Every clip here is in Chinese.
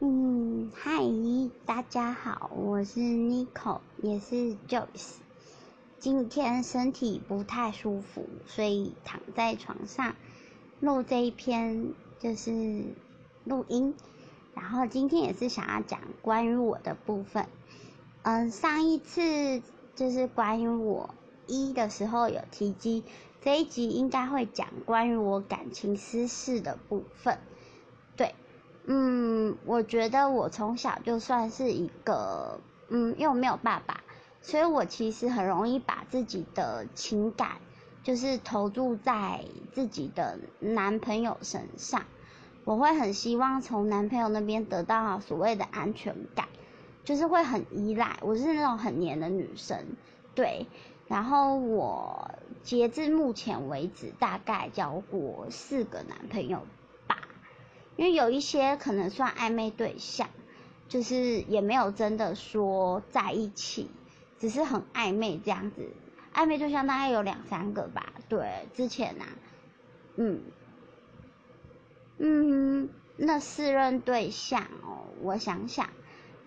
嗯，嗨，大家好，我是 Nico，也是 Joyce。今天身体不太舒服，所以躺在床上录这一篇就是录音。然后今天也是想要讲关于我的部分。嗯，上一次就是关于我一的时候有提及，这一集应该会讲关于我感情私事的部分。嗯，我觉得我从小就算是一个，嗯，又没有爸爸，所以我其实很容易把自己的情感，就是投注在自己的男朋友身上。我会很希望从男朋友那边得到所谓的安全感，就是会很依赖。我是那种很黏的女生，对。然后我截至目前为止，大概交过四个男朋友。因为有一些可能算暧昧对象，就是也没有真的说在一起，只是很暧昧这样子。暧昧对象大概有两三个吧，对，之前呐，嗯，嗯，那四任对象哦，我想想，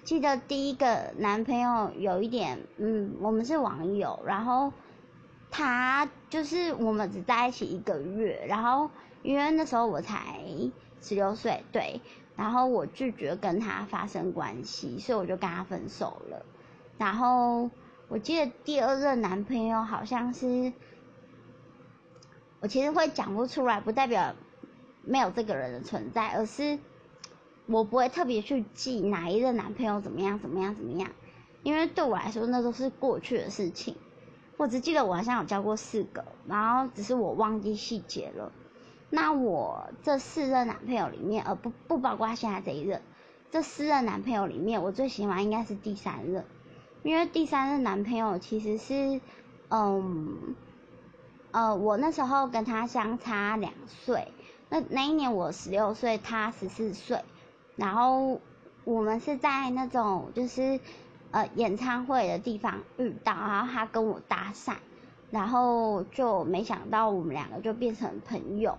记得第一个男朋友有一点，嗯，我们是网友，然后他就是我们只在一起一个月，然后因为那时候我才。十六岁，对，然后我拒绝跟他发生关系，所以我就跟他分手了。然后我记得第二任男朋友好像是，我其实会讲不出来，不代表没有这个人的存在，而是我不会特别去记哪一任男朋友怎么样怎么样怎么样，因为对我来说那都是过去的事情。我只记得我好像有交过四个，然后只是我忘记细节了。那我这四任男朋友里面，呃，不不包括现在这一任，这四任男朋友里面，我最喜欢应该是第三任，因为第三任男朋友其实是，嗯，呃，我那时候跟他相差两岁，那那一年我十六岁，他十四岁，然后我们是在那种就是呃演唱会的地方遇到，然后他跟我搭讪，然后就没想到我们两个就变成朋友。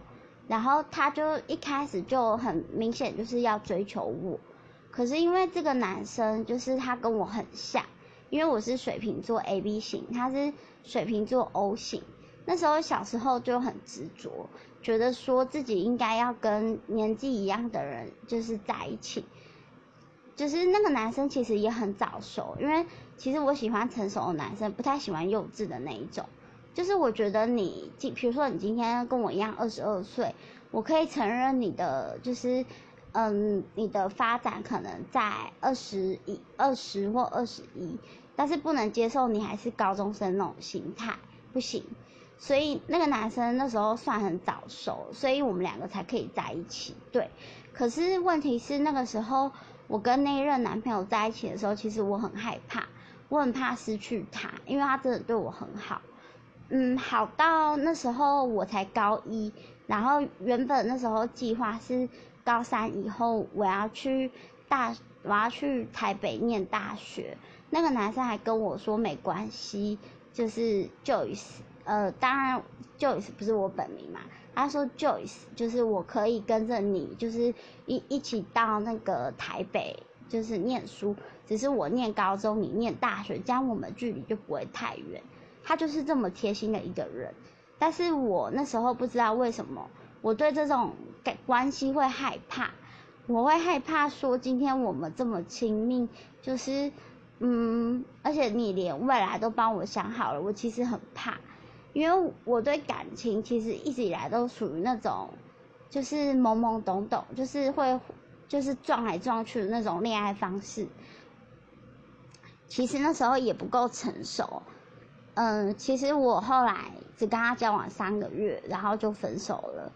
然后他就一开始就很明显就是要追求我，可是因为这个男生就是他跟我很像，因为我是水瓶座 A B 型，他是水瓶座 O 型。那时候小时候就很执着，觉得说自己应该要跟年纪一样的人就是在一起。就是那个男生其实也很早熟，因为其实我喜欢成熟的男生，不太喜欢幼稚的那一种。就是我觉得你今，比如说你今天跟我一样二十二岁，我可以承认你的就是，嗯，你的发展可能在二十一、二十或二十一，但是不能接受你还是高中生那种心态，不行。所以那个男生那时候算很早熟，所以我们两个才可以在一起。对，可是问题是那个时候我跟那一任男朋友在一起的时候，其实我很害怕，我很怕失去他，因为他真的对我很好。嗯，好到那时候我才高一，然后原本那时候计划是高三以后我要去大，我要去台北念大学。那个男生还跟我说没关系，就是 Joyce，呃，当然 Joyce 不是我本名嘛，他说 Joyce 就是我可以跟着你，就是一一起到那个台北，就是念书，只是我念高中，你念大学，这样我们距离就不会太远。他就是这么贴心的一个人，但是我那时候不知道为什么我对这种关关系会害怕，我会害怕说今天我们这么亲密，就是嗯，而且你连未来都帮我想好了，我其实很怕，因为我对感情其实一直以来都属于那种就是懵懵懂懂，就是会就是撞来撞去的那种恋爱方式，其实那时候也不够成熟。嗯，其实我后来只跟他交往三个月，然后就分手了。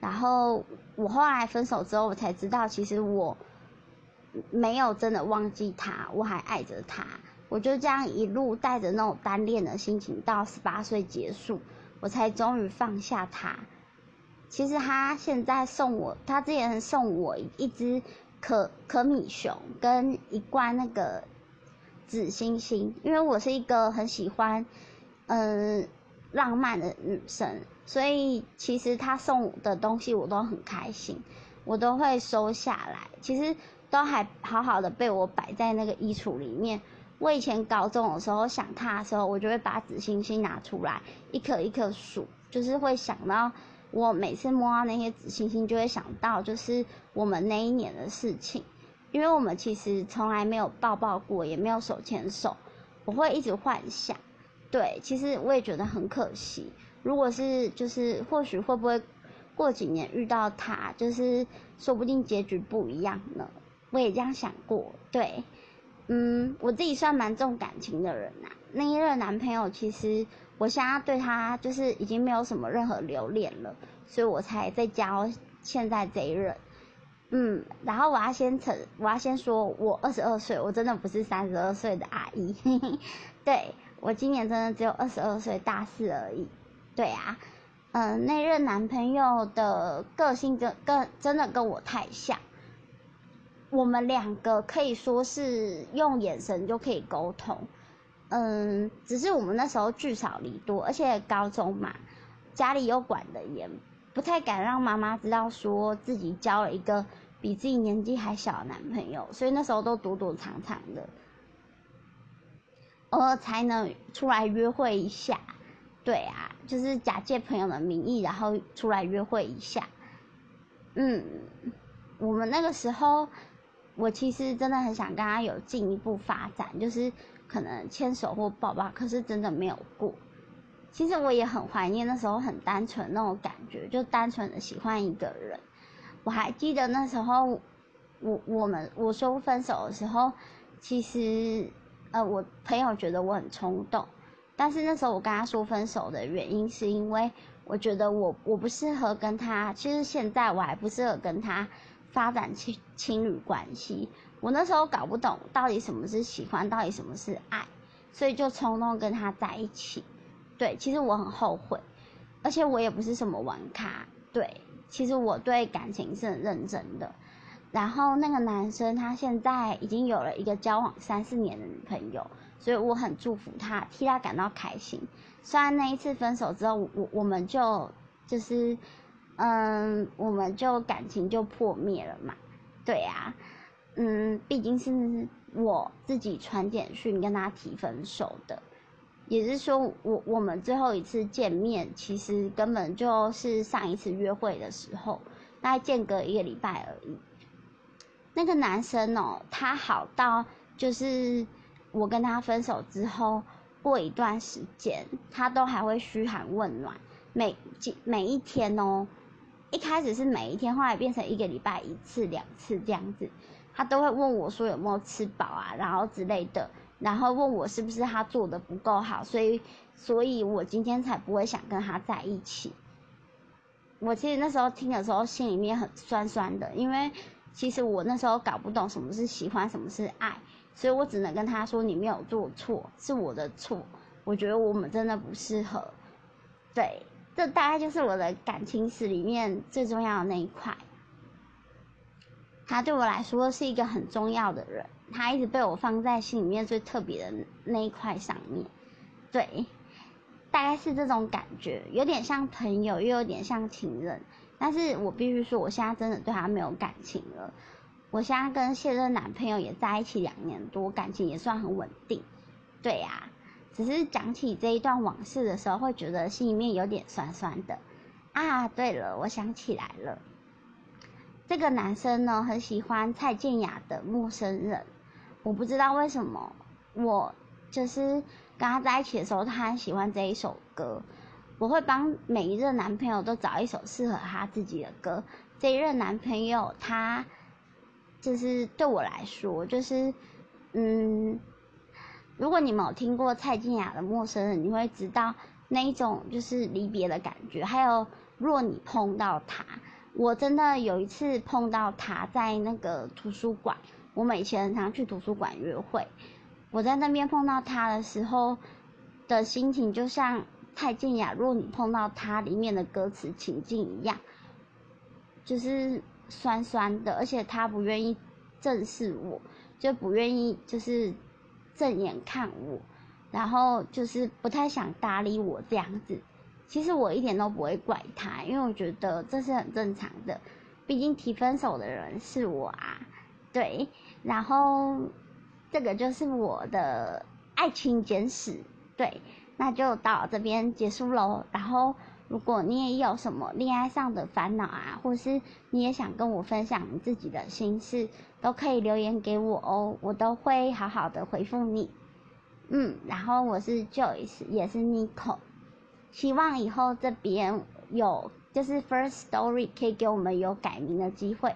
然后我后来分手之后，我才知道，其实我没有真的忘记他，我还爱着他。我就这样一路带着那种单恋的心情，到十八岁结束，我才终于放下他。其实他现在送我，他之前送我一只可可米熊跟一罐那个。紫星星，因为我是一个很喜欢，嗯，浪漫的女生，所以其实他送的东西我都很开心。我都会收下来。其实都还好好的被我摆在那个衣橱里面。我以前高中的时候想他的时候，我就会把紫星星拿出来，一颗一颗数，就是会想到我每次摸到那些紫星星，就会想到就是我们那一年的事情。因为我们其实从来没有抱抱过，也没有手牵手，我会一直幻想。对，其实我也觉得很可惜。如果是就是或许会不会过几年遇到他，就是说不定结局不一样呢？我也这样想过。对，嗯，我自己算蛮重感情的人呐。那一任男朋友其实我现在对他就是已经没有什么任何留恋了，所以我才在交现在这一任。嗯，然后我要先承，我要先说，我二十二岁，我真的不是三十二岁的阿姨，对我今年真的只有二十二岁大四而已。对啊，嗯，那任男朋友的个性跟跟真的跟我太像，我们两个可以说是用眼神就可以沟通，嗯，只是我们那时候聚少离多，而且高中嘛，家里又管得严。不太敢让妈妈知道，说自己交了一个比自己年纪还小的男朋友，所以那时候都躲躲藏藏的，偶尔才能出来约会一下。对啊，就是假借朋友的名义，然后出来约会一下。嗯，我们那个时候，我其实真的很想跟他有进一步发展，就是可能牵手或抱抱，可是真的没有过。其实我也很怀念那时候很单纯那种感觉，就单纯的喜欢一个人。我还记得那时候，我我们我说分手的时候，其实呃我朋友觉得我很冲动，但是那时候我跟他说分手的原因是因为我觉得我我不适合跟他，其实现在我还不适合跟他发展情情侣关系。我那时候搞不懂到底什么是喜欢，到底什么是爱，所以就冲动跟他在一起。对，其实我很后悔，而且我也不是什么玩咖。对，其实我对感情是很认真的。然后那个男生他现在已经有了一个交往三四年的女朋友，所以我很祝福他，替他感到开心。虽然那一次分手之后，我我们就就是，嗯，我们就感情就破灭了嘛。对呀，嗯，毕竟是我自己传简讯跟他提分手的。也是说，我我们最后一次见面，其实根本就是上一次约会的时候，大概间隔一个礼拜而已。那个男生哦，他好到就是我跟他分手之后，过一段时间，他都还会嘘寒问暖，每几每一天哦，一开始是每一天，后来变成一个礼拜一次、两次这样子，他都会问我说有没有吃饱啊，然后之类的。然后问我是不是他做的不够好，所以，所以我今天才不会想跟他在一起。我其实那时候听的时候，心里面很酸酸的，因为其实我那时候搞不懂什么是喜欢，什么是爱，所以我只能跟他说：“你没有做错，是我的错。”我觉得我们真的不适合。对，这大概就是我的感情史里面最重要的那一块。他对我来说是一个很重要的人。他一直被我放在心里面最特别的那一块上面，对，大概是这种感觉，有点像朋友，又有点像情人。但是我必须说，我现在真的对他没有感情了。我现在跟现任男朋友也在一起两年多，感情也算很稳定。对呀，只是讲起这一段往事的时候，会觉得心里面有点酸酸的。啊，对了，我想起来了，这个男生呢，很喜欢蔡健雅的《陌生人》。我不知道为什么，我就是跟他在一起的时候，他很喜欢这一首歌。我会帮每一任男朋友都找一首适合他自己的歌。这一任男朋友，他就是对我来说，就是嗯，如果你们有听过蔡健雅的《陌生人》，你会知道那一种就是离别的感觉。还有，若你碰到他，我真的有一次碰到他在那个图书馆。我以前常去图书馆约会，我在那边碰到他的时候的心情，就像蔡健雅《若你碰到他》里面的歌词情境一样，就是酸酸的，而且他不愿意正视我，就不愿意就是正眼看我，然后就是不太想搭理我这样子。其实我一点都不会怪他，因为我觉得这是很正常的。毕竟提分手的人是我啊，对，然后这个就是我的爱情简史，对，那就到这边结束喽。然后如果你也有什么恋爱上的烦恼啊，或是你也想跟我分享你自己的心事，都可以留言给我哦，我都会好好的回复你。嗯，然后我是 Joyce，也是 Nico，希望以后这边有就是 First Story 可以给我们有改名的机会，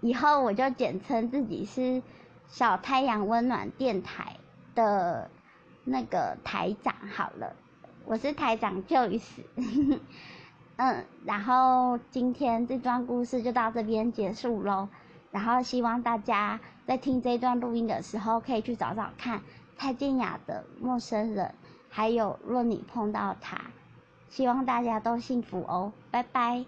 以后我就简称自己是小太阳温暖电台的那个台长好了，我是台长 Joyce，嗯，然后今天这段故事就到这边结束喽，然后希望大家在听这段录音的时候可以去找找看。蔡健雅的陌生人，还有若你碰到他，希望大家都幸福哦，拜拜。